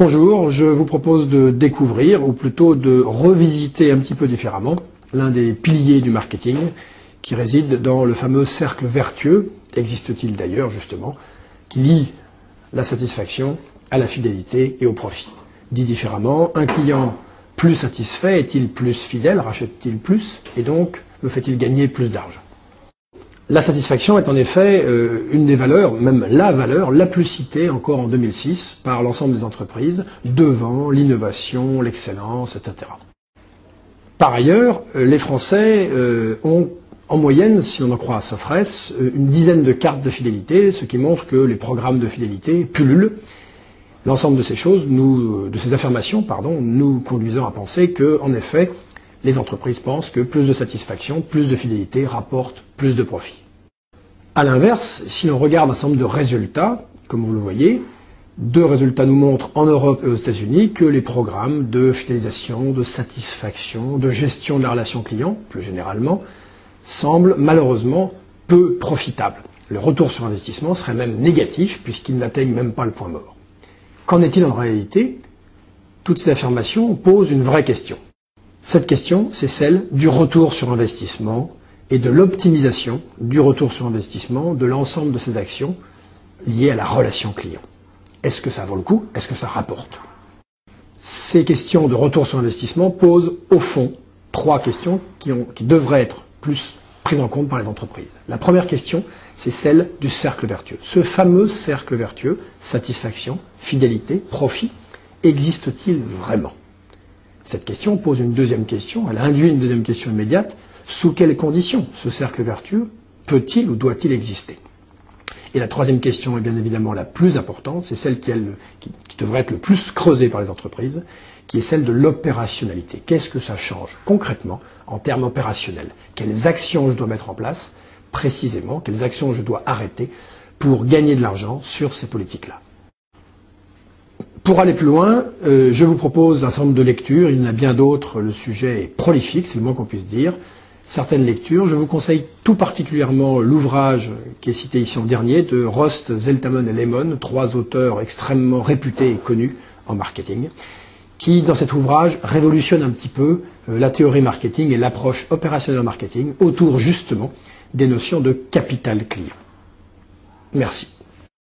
Bonjour, je vous propose de découvrir, ou plutôt de revisiter un petit peu différemment, l'un des piliers du marketing qui réside dans le fameux cercle vertueux, existe-t-il d'ailleurs justement, qui lie la satisfaction à la fidélité et au profit. Dit différemment, un client plus satisfait est-il plus fidèle, rachète-t-il plus, et donc me fait-il gagner plus d'argent? La satisfaction est en effet euh, une des valeurs, même la valeur la plus citée encore en 2006 par l'ensemble des entreprises, devant l'innovation, l'excellence, etc. Par ailleurs, euh, les Français euh, ont en moyenne, si on en croit à Sofres, une dizaine de cartes de fidélité, ce qui montre que les programmes de fidélité pullulent. L'ensemble de ces choses, de ces affirmations, nous conduisant à penser que, en effet, les entreprises pensent que plus de satisfaction, plus de fidélité rapporte plus de profit. A l'inverse, si l'on regarde un certain nombre de résultats, comme vous le voyez, deux résultats nous montrent en Europe et aux États-Unis que les programmes de fidélisation, de satisfaction, de gestion de la relation client, plus généralement, semblent malheureusement peu profitables. Le retour sur investissement serait même négatif puisqu'ils n'atteignent même pas le point mort. Qu'en est-il en réalité? Toutes ces affirmations posent une vraie question. Cette question, c'est celle du retour sur investissement et de l'optimisation du retour sur investissement de l'ensemble de ces actions liées à la relation client. Est-ce que ça vaut le coup? Est-ce que ça rapporte? Ces questions de retour sur investissement posent au fond trois questions qui, devraient être plus prises en compte par les entreprises. La première question, c'est celle du cercle vertueux. Ce fameux cercle vertueux, satisfaction, fidélité, profit, existe-t-il vraiment? Cette question pose une deuxième question, elle induit une deuxième question immédiate. Sous quelles conditions ce cercle vertueux peut-il ou doit-il exister? Et la troisième question est bien évidemment la plus importante, c'est celle qui, devrait être le plus creusée par les entreprises, qui est celle de l'opérationnalité. Qu'est-ce que ça change concrètement en termes opérationnels? Quelles actions je dois mettre en place précisément? Quelles actions je dois arrêter pour gagner de l'argent sur ces politiques-là? Pour aller plus loin, euh, je vous propose un certain nombre de lectures. Il y en a bien d'autres. Le sujet est prolifique, c'est le moins qu'on puisse dire. Certaines lectures. Je vous conseille tout particulièrement l'ouvrage qui est cité ici en dernier de Rost, Zeltamon et Lemon, trois auteurs extrêmement réputés et connus en marketing, qui, dans cet ouvrage, révolutionne un petit peu euh, la théorie marketing et l'approche opérationnelle marketing autour justement des notions de capital client. Merci.